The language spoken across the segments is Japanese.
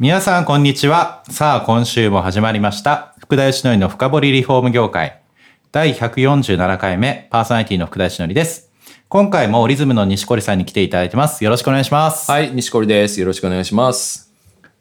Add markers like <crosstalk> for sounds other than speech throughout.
皆さんこんにちは。さあ今週も始まりました。福田義則の深掘りリフォーム業界。第147回目パーソナリティの福田義則です。今回もリズムの西堀さんに来ていただいてます。よろしくお願いします。はい、西堀です。よろしくお願いします。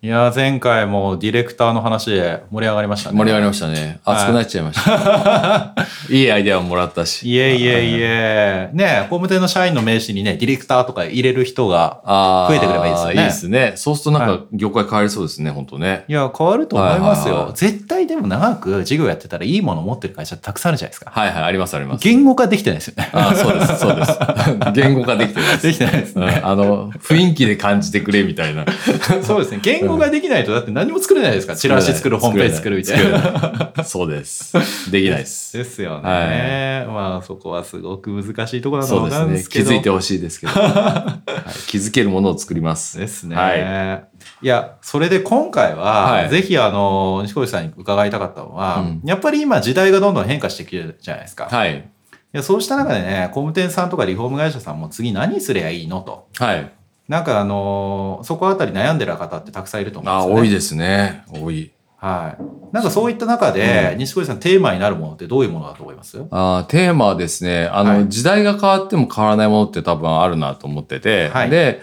いやー前回もディレクターの話で盛り上がりましたね盛り上がりましたね。熱くなっちゃいました。<laughs> いいアイデアをもらったし。いえいえいえ。ね工務店の社員の名刺にね、ディレクターとか入れる人が増えてくればいいですよね。いいですね。そうするとなんはか業界変わりそうですね、本当ね。いや、変わると思いますよ。絶対でも長く事業やってたらいいもの持ってる会社たくさんあるじゃないですか。はいはい、ありますあります。言語化できてないですよね。あーそうです、そうです。<laughs> 言語化できてないです。できてないですうんね。あの、雰囲気で感じてくれみたいな。<laughs> そうですね。言語化できないとだって何も作れないですから。チラシ作る、ホームページ作るみたいな。な。<laughs> そうです。できないです。ですよね。まあそこはすごく難しいところだと思そうですね。うんですけど。気づいてほしいですけど。<laughs> はい気づけるものを作ります。ですね。はいい、や、それで今回は、はいぜひあの、西越さんに伺いたかったのは、うんやっぱり今時代がどんどん変化してきてるじゃないですか。い、はい。やそうした中でね、工務店さんとかリフォーム会社さんも次何すりゃいいのと。はい。なんかあの、そこあたり悩んでる方ってたくさんいると思うんあ、ですよ、ね。多いですね。多い。はい。なんかそういった中で、西越さんテーマになるものってどういうものだと思います？あーテーマはですね、あの、はい時代が変わっても変わらないものって多分あるなと思ってて、はいで、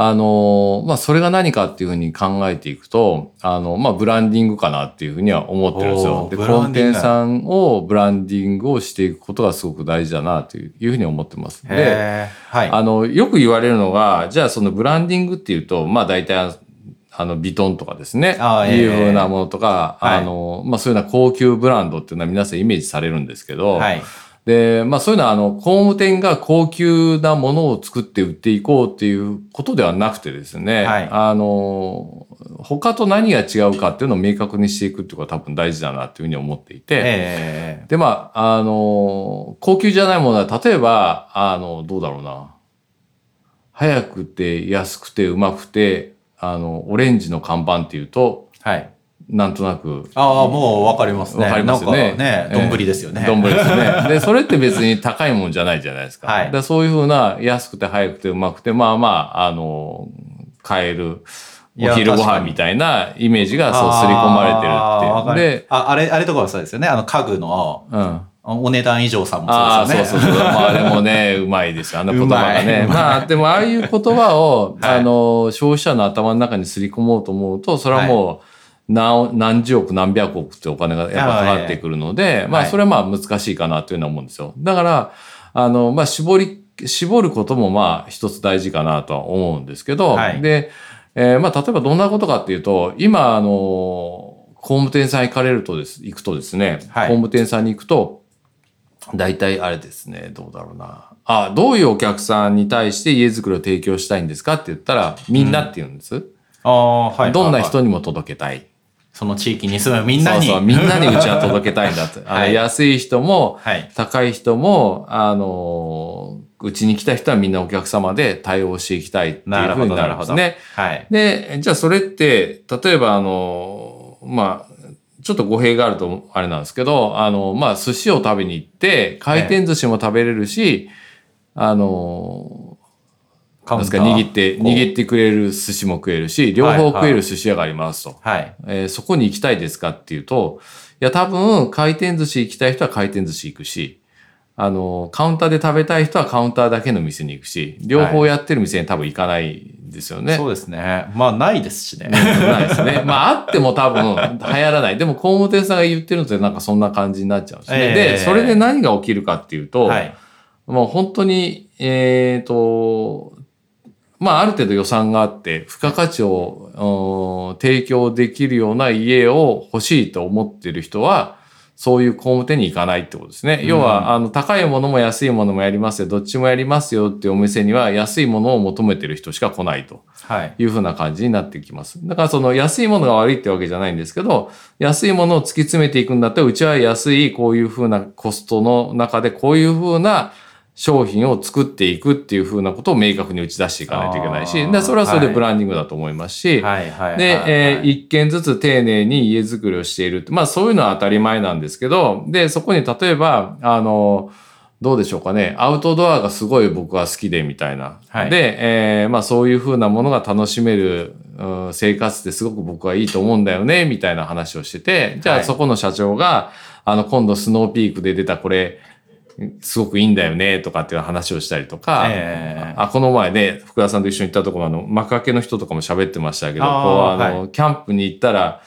あの、まあ、それが何かっていうふうに考えていくと、あの、まあ、ブランディングかなっていうふうには思ってるんですよで、ブ工務ランディンさんをブランディングをしていくことがすごく大事だなというふうに思ってます。で、はい。あの、よく言われるのが、じゃあそのブランディングっていうと、まあ大体、あの、ビトンとかですね。あーええいうふうなものとか、はいあの、まあそういうような高級ブランドっていうのは皆さんイメージされるんですけど、はい。で、まあそういうのは、あの、工務店が高級なものを作って売っていこうっていうことではなくてですね、はいあの、他と何が違うかっていうのを明確にしていくっていうことが多分大事だなっていうふうに思っていて、えで、まあ、あの、高級じゃないものは、例えば、あの、どうだろうな。早くて、安くて、うまくて、あの、オレンジの看板っていうと、ーはい。なんとなく、ああ、もうわかりますね。わかりますよね。なんかね、ええ丼ですよね。丼ですね。<laughs> で、それって別に高いもんじゃないじゃないですか。はいでそういうふうな安くて早くてうまくて、まあまあ、あの、買えるお昼ご飯みたいなイメージがそう刷り込まれてるっていう。で、あ、あれ、あれとかはそうですよね。あの家具のうん。お値段以上さんもそうですよね。そうそうそう。<laughs> まあでもね、うまいですよ。あの言葉がね。うまあ、でも <laughs> ああいう言葉を、はいあの、消費者の頭の中にすり込もうと思うと、それはもう、何何十億何百億ってお金がやっぱかかってくるので、まあはいそれはまあ難しいかなというのは思うんですよ。だから、あの、まあ絞り、絞ることもまあ一つ大事かなとは思うんですけど、はいで、えーまあ例えばどんなことかっていうと、今あの、工務店さん行かれるとです、行くとですね、はい工務店さんに行くと、大体あれですね、どうだろうな。あ、どういうお客さんに対して家づくりを提供したいんですかって言ったら、みんなって言うんです。ああ、はい。どんなはい人にも届けたい。その地域に住むみんなに。そうそう、みんなにうちは届けたいんだって。<laughs> あのはい安い人も、はい。高い人も、あの、うちに来た人はみんなお客様で対応していきたいっていうふうになるんですね。はい。で、じゃあそれって、例えばあの、まあ、ちょっと語弊があるとあれなんですけど、あの、まあ、寿司を食べに行って、回転寿司も食べれるし、あの、なんですか、握って、握ってくれる寿司も食えるし、両方食える寿司屋がありますと。はい。えーそこに行きたいですかっていうと、いや、多分、回転寿司行きたい人は回転寿司行くし、あの、カウンターで食べたい人はカウンターだけの店に行くし、両方やってる店に多分行かないんですよね。そうですね。まあ、ないですしね。ないですね。まあ、あっても多分流行らない。でも、工務店さんが言ってるのってなんかそんな感じになっちゃうんですね。ええで、それで何が起きるかっていうと、はい。もう本当に、えっ、と、まあ、ある程度予算があって、付加価値をうん提供できるような家を欲しいと思ってる人は、そういう工務店に行かないってことですね。要は、あの、高いものも安いものもやりますよ、どっちもやりますよっていうお店には安いものを求めてる人しか来ないとはい。いうふうな感じになってきます。だからその安いものが悪いってわけじゃないんですけど、安いものを突き詰めていくんだったら、うちは安いこういうふうなコストの中でこういうふうな商品を作っていくっていうふうなことを明確に打ち出していかないといけないし、でそれはそれではいブランディングだと思いますし、はい。はい。で、はいえー一軒ずつ丁寧に家づくりをしているって。まあそういうのは当たり前なんですけど、で、そこに例えば、あの、どうでしょうかね。アウトドアがすごい僕は好きでみたいな。はいで、えーまあそういうふうなものが楽しめる、うん生活ってすごく僕はいいと思うんだよね、みたいな話をしてて、じゃはいあそこの社長が、あの今度スノーピークで出たこれ、すごくいいんだよね、とかっていう話をしたりとか、ええ。あ、この前ね、福田さんと一緒に行ったところ、あの、幕開けの人とかも喋ってましたけど、こう、あの、はキャンプに行ったら、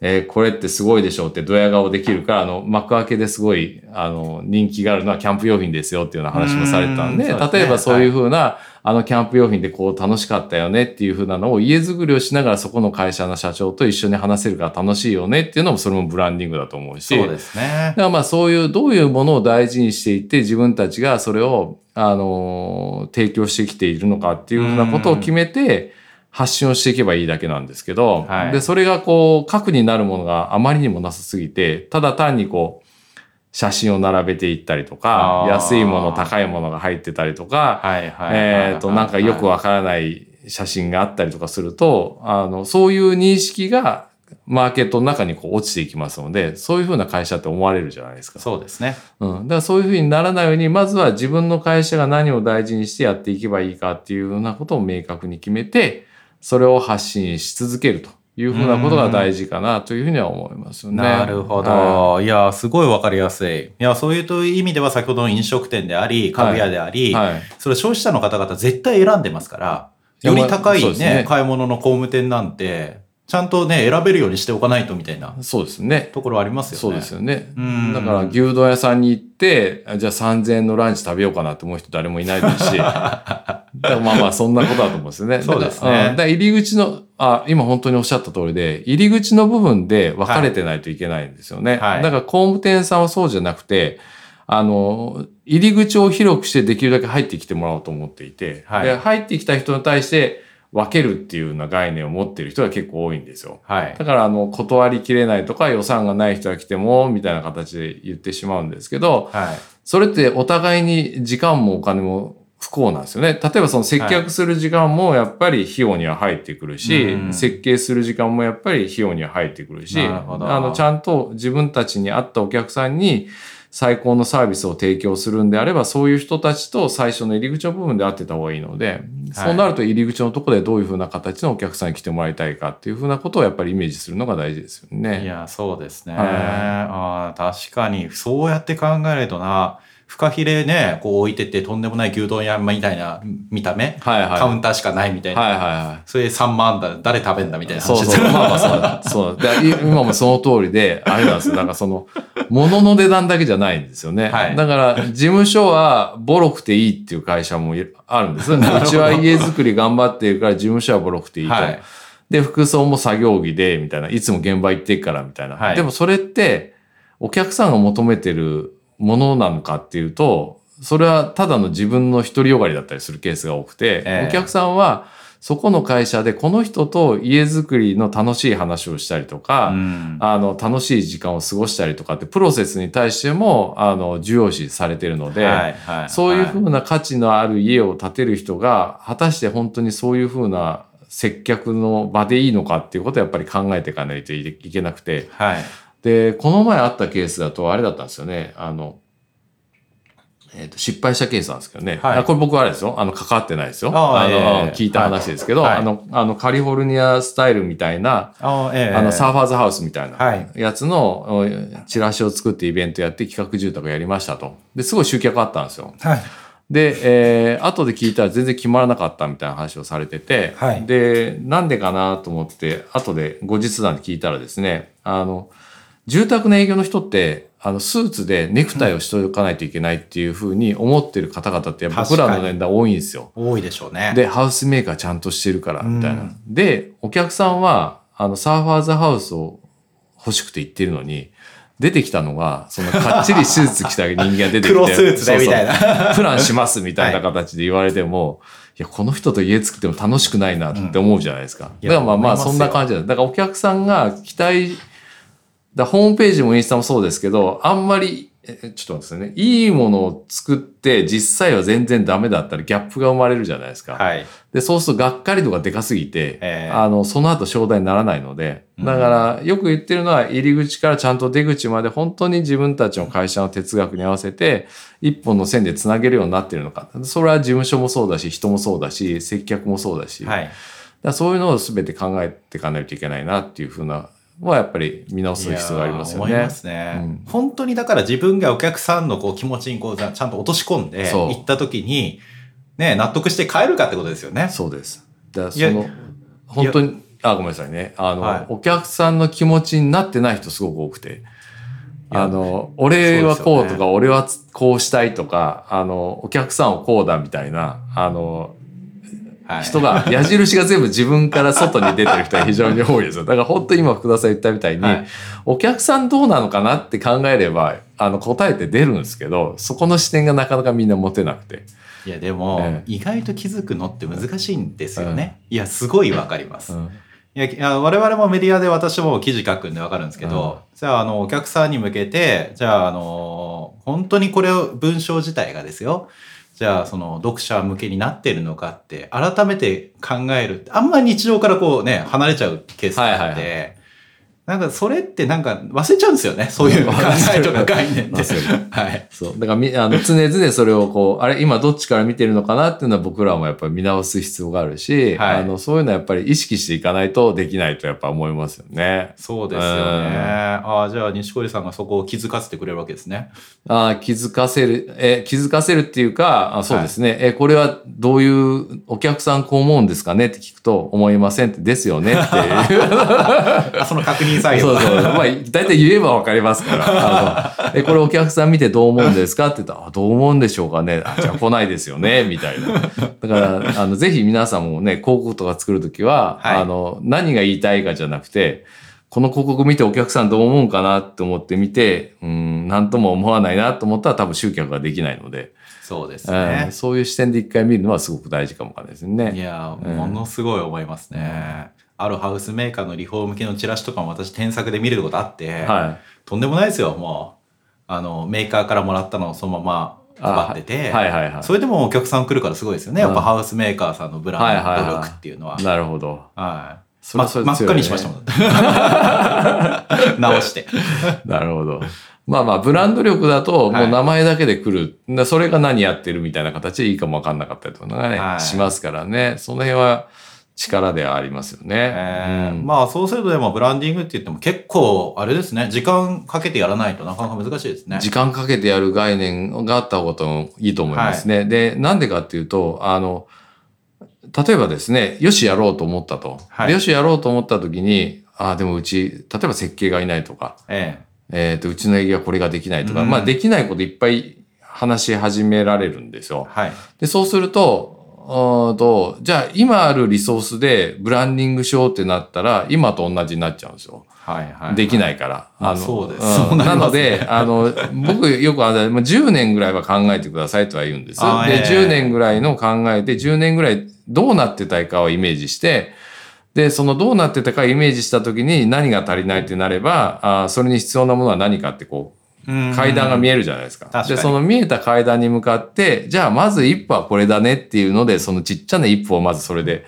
えーこれってすごいでしょうってドヤ顔できるから、あの、幕開けですごい、あの、人気があるのはキャンプ用品ですよっていうような話もされてたんで、んですね例えばそういうふうな、あの、キャンプ用品でこう楽しかったよねっていうふうなのを家づくりをしながらそこの会社の社長と一緒に話せるから楽しいよねっていうのもそれもブランディングだと思うし。そうですねだ。からまあそういうどういうものを大事にしていって自分たちがそれを、あのー提供してきているのかっていうふうなことを決めて発信をしていけばいいだけなんですけど、はいで、それがこう核になるものがあまりにもなさすぎて、ただ単にこう写真を並べていったりとか安いもの、高いものが入ってたりとか。えっと、なんかよくわからない写真があったりとかすると、あの、そういう認識がマーケットの中にこう落ちていきますので、そういうふうな会社って思われるじゃないですか。そうですね。うん。だからそういうふうにならないように、まずは自分の会社が何を大事にしてやっていけばいいかっていうようなことを明確に決めて、それを発信し続けるというふうなことが大事かなというふうには思いますよね。なるほはど。いや、すごいわかりやすい。いや、そういう意味では先ほどの飲食店であり、家具屋であり、はいそれ消費者の方々絶対選んでますから、より高いねね、買い物の工務店なんて、ちゃんとね、選べるようにしておかないとみたいなそうですね。ところありますよね。そうですよね。うんだから牛丼屋さんに行って、じゃあ3000円のランチ食べようかなって思う人誰もいないですし、<laughs> まあまあそんなことだと思うんですよね。<laughs> そうですねだ入り口の、あ、今本当におっしゃった通りで、入り口の部分で分かれてないといけないんですよね。はいだから工務店さんはそうじゃなくて、あの、入り口を広くしてできるだけ入ってきてもらおうと思っていて、はいで入ってきた人に対して分けるっていうような概念を持ってる人が結構多いんですよ。はい。だから、あの、断りきれないとか予算がない人が来ても、みたいな形で言ってしまうんですけど、はい。それってお互いに時間もお金も不幸なんですよね。例えばその接客する時間もやっぱり費用には入ってくるし、うん設計する時間もやっぱり費用には入ってくるし、なるあの、ちゃんと自分たちに合ったお客さんに最高のサービスを提供するんであれば、そういう人たちと最初の入り口の部分で会ってた方がいいので、そうなると入り口のところでどういうふうな形のお客さんに来てもらいたいかっていうふうなことをやっぱりイメージするのが大事ですよね。いや、そうですね。はいあー確かに、そうやって考えるとな、フカヒレね、こう置いててとんでもない牛丼屋みたいな見た目、はいはい。カウンターしかないみたいな。はいはいはい。それ3万だ、誰食べんだみたいな話そうそう。まあまあそうだ。そうだ。で今もその通りで、あれなんですよ。だからその、物の値段だけじゃないんですよね。はいだから、事務所はボロくていいっていう会社もいあるんですよ。<laughs> うちは家づくり頑張っているから事務所はボロくていいと。はいで、服装も作業着で、みたいな。いつも現場行ってっから、みたいな。はいでもそれって、お客さんが求めてるものなのかっていうと、それはただの自分の独りよがりだったりするケースが多くて、ええ。お客さんはそこの会社でこの人と家づくりの楽しい話をしたりとか、うん。あの、楽しい時間を過ごしたりとかって、プロセスに対しても、あの、重要視されているので、はいはいそういうふはうな価値のある家を建てる人が、果たして本当にそういうふうな接客の場でいいのかっていうことをやっぱり考えていかないといけなくて、はい。で、この前あったケースだと、あれだったんですよね。あの、えっと失敗したケースなんですけどね、はいあこれ僕はあれですよ。あの、関わってないですよ。あああの、ええ聞いた話ですけど、はいあの、あの、カリフォルニアスタイルみたいな、あええあの、サーファーズハウスみたいはないやつの、おチラシを作ってイベントやって企画住宅やりましたと。で、すごい集客あったんですよ。はい。で、えー、後で聞いたら全然決まらなかったみたいな話をされてて、はいで、なんでかなと思って、後で後日談で聞いたらですね、あの、住宅の営業の人って、あの、スーツでネクタイをしておかないといけないっていうふうに思ってる方々って、僕らの年代多いんですよ。多いでしょうね。で、ハウスメーカーちゃんとしてるから、みたいな。うんで、お客さんは、あの、サーファーズハウスを欲しくて行ってるのに、出てきたのが、そのかっちりスーツ着た人間が出てきて。<laughs> 黒スーツでみたいなそうそうプランしますみたいな形で言われても、い、や、この人と家作っても楽しくないなって思うじゃないですか。いやだからまあまあ、そんな感じだ。だからお客さんが期待、だホームページもインスタもそうですけど、あんまり、えちょっと待ってくださいね。いいものを作って、実際は全然ダメだったらギャップが生まれるじゃないですか。はい。で、そうするとがっかり度がでかすぎて、ええあの、その後商談にならないので、うんだから、よく言ってるのは、入り口からちゃんと出口まで本当に自分たちの会社の哲学に合わせて、一本の線でつなげるようになってるのか。それは事務所もそうだし、人もそうだし、接客もそうだし、はい。らそういうのを全て考えていかないといけないなっていうふうな、はやっぱり見直す必要がありますよね。思いますね、うん本当にだから自分がお客さんのこう気持ちにこうちゃんと落とし込んで行った時に、ね、納得して帰るかってことですよね。そうです。だその、本当に、あ、ごめんなさいね。あの、はいお客さんの気持ちになってない人すごく多くて。あの、俺はこうとか、ね俺はこうしたいとか、あの、お客さんをこうだみたいな、あの、はい、人が、<laughs> 矢印が全部自分から外に出てる人が非常に多いですよ。だから本当に今福田さん言ったみたいに、はいお客さんどうなのかなって考えれば、あの、答えて出るんですけど、そこの視点がなかなかみんな持てなくて。いやでも、ええ意外と気づくのって難しいんですよね。いやすごいわかります。うんいやいや我々もメディアで私も記事書くんでわかるんですけど、じゃああのお客さんに向けてじゃああの本当にこれを文章自体がですよじゃあその読者向けになってるのかって改めて考えるあんまり日常からこうね離れちゃうケースがあって、はいはいはなんかそれってなんか忘れちゃうんですよねそういう考えとか概念って。忘れるはいそう。だからみ、あの、常々それをこう、あれ、今どっちから見てるのかなっていうのは僕らもやっぱり見直す必要があるし、はいあの、そういうのはやっぱり意識していかないとできないとやっぱ思いますよね。そうですよね。うんああ、じゃあ、西堀さんがそこを気づかせてくれるわけですね。あー気づかせる、え、気づかせるっていうか、あそうですね、え、これはどういうお客さんこう思うんですかねって聞くと、思いませんってですよねっていう。あ <laughs> その確認作業そうそう。まあ、大体言えばわかりますから。<laughs> え、これお客さん見てどう思うんですかって言ったら、あどう思うんでしょうかね。あ、じゃあ来ないですよね。<laughs> みたいな。だから、あの、ぜひ皆さんもね、広告とか作るときは、はいあの、何が言いたいかじゃなくて、この広告見てお客さんどう思うんかなって思ってみて、うん、なんとも思わないなと思ったら多分集客ができないので、そうですうねん。そういう視点で一回見るのはすごく大事かもわかんないですいね。やー、うんものすごい思いますね。あるハウスメーカーのリフォーム系のチラシとかも私添削で見れることあって、はとんでもないですよ、もう。あの、メーカーからもらったのをそのまま配ってて、はいはいはい。それでもお客さん来るからすごいですよね。やっぱうんハウスメーカーさんのブランド努力っていうのは。なるほど。はい。それはそれでま真っ赤にしましたもん。<laughs> 直して。なるほど。まあまあ、ブランド力だと、もう名前だけで来る。でそれが何やってるみたいな形でいいかもわかんなかったりとかね、はいしますからね。その辺は力ではありますよね。えーうんまあそうするとでもブランディングって言っても結構あれですね時間かけてやらないとなかなか難しいですね。時間かけてやる概念があった方がいいと思いますね。で、なんでかっていうと、あの、例えばですね、よしやろうと思ったと。はいでよしやろうと思った時に、ああ、でもうち、例えば設計がいないとか、ええっ、と、うちの営業はこれができないとか、うんまあできないこといっぱい話し始められるんですよ。えはい。で、そうすると、うーんと、じゃあ今あるリソースでブランディングしようってなったら、今と同じになっちゃうんですよ。はいはい。できないから。まあそうですそうなりますねなので、あの、僕よくあの、まあ10年ぐらいは考えてくださいとは言うんです。で、あーええ10年ぐらいの考えて、10年ぐらいどうなってたいかをイメージして、で、そのどうなってたかイメージしたときに何が足りないってなれば、あーそれに必要なものは何かってこう、階段が見ええるじゃないですか。確かにで、その見えた階段に向かって、じゃあまず一歩はこれだねっていうので、そのちっちゃな一歩をまずそれで、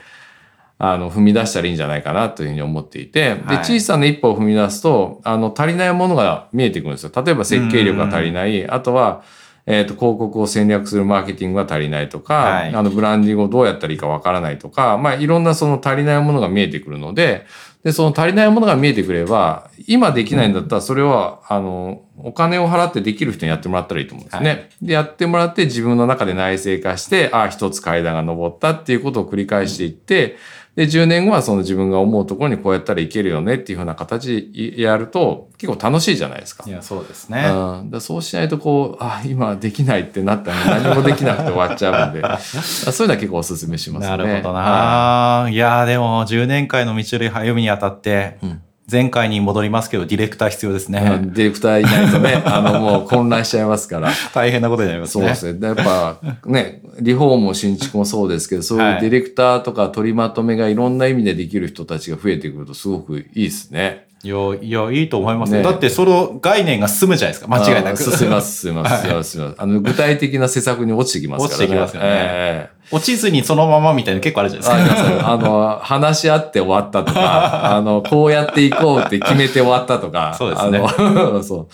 あの、踏み出したらいいんじゃないかなというふうに思っていて、で、はい小さな一歩を踏み出すと、あの、足りないものが見えてくるんですよ。例えば設計力が足りない、あとは、えっ、と、広告を戦略するマーケティングが足りないとか、はい。あの、ブランディングをどうやったらいいかわからないとか、まあ、いろんなその足りないものが見えてくるので、で、その足りないものが見えてくれば、今できないんだったら、それは、あの、お金を払ってできる人にやってもらったらいいと思うんですね。で、やってもらって自分の中で内製化して、ああ、一つ階段が登ったっていうことを繰り返していって、で、10年後はその自分が思うところにこうやったらいけるよねっていうふうな形でやると、結構楽しいじゃないですかい。や、そうですうね。ん、だそうしないとこう、あ、今できないってなったら何もできなくて終わっちゃうんで、<laughs> そういうのは結構お勧めしますね。なるほどはな。いやーでも10年間の道のり歩みにあたって、うん前回に戻りますけど、ディレクター必要ですね。うんディレクターいないとね、<laughs> あの、もう混乱しちゃいますから。大変なことになりますね。そうですね。やっぱ <laughs> ね、リフォームも新築もそうですけど、そういうディレクターとか取りまとめがいろんな意味でできる人たちが増えてくるとすごくいいですね。いや、いや、いいと思いますよ。ねだって、その概念が進むじゃないですか。間違いなく。あ進みます、進みます、進みます進みます。あの、具体的な施策に落ちてきますからね。落ちてきますよねええ落ちずにそのままみたいなの結構あるじゃないあですか。あの、話し合って終わったとか、あの、こうやっていこうって決めて終わったとか。<laughs> そうですね <laughs> そう。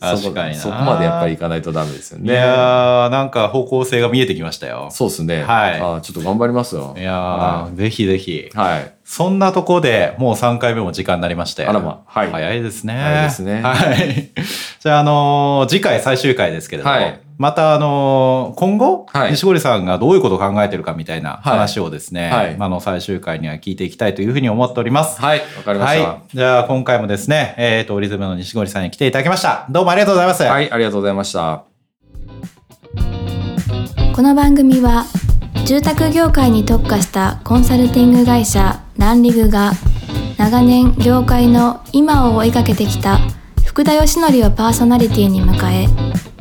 確かになそこまでやっぱりいかないとダメですよね。いやー、なんか方向性が見えてきましたよ。そうですね。はいあちょっと頑張りますよ。いやー、ぜひぜひ。はい。そんなとこでもう3回目も時間になりましたよ。あらまはい早いですね。早いですねはい。じゃあ、あのー次回最終回ですけれども、はいまた、あのー今後、はい西堀さんがどういうことを考えてるかみたいなはい話をですね、はいあの、最終回には聞いていきたいというふうに思っております。はい。わかりました。はい。じゃあ、今回もですね、えっ、と、リズムの西堀さんに来ていただきました。どうもありがとうございます。はい、ありがとうございました。この番組は住宅業界に特化したコンサルティング会社ランリグが長年業界の今を追いかけてきた福田義則をパーソナリティに迎え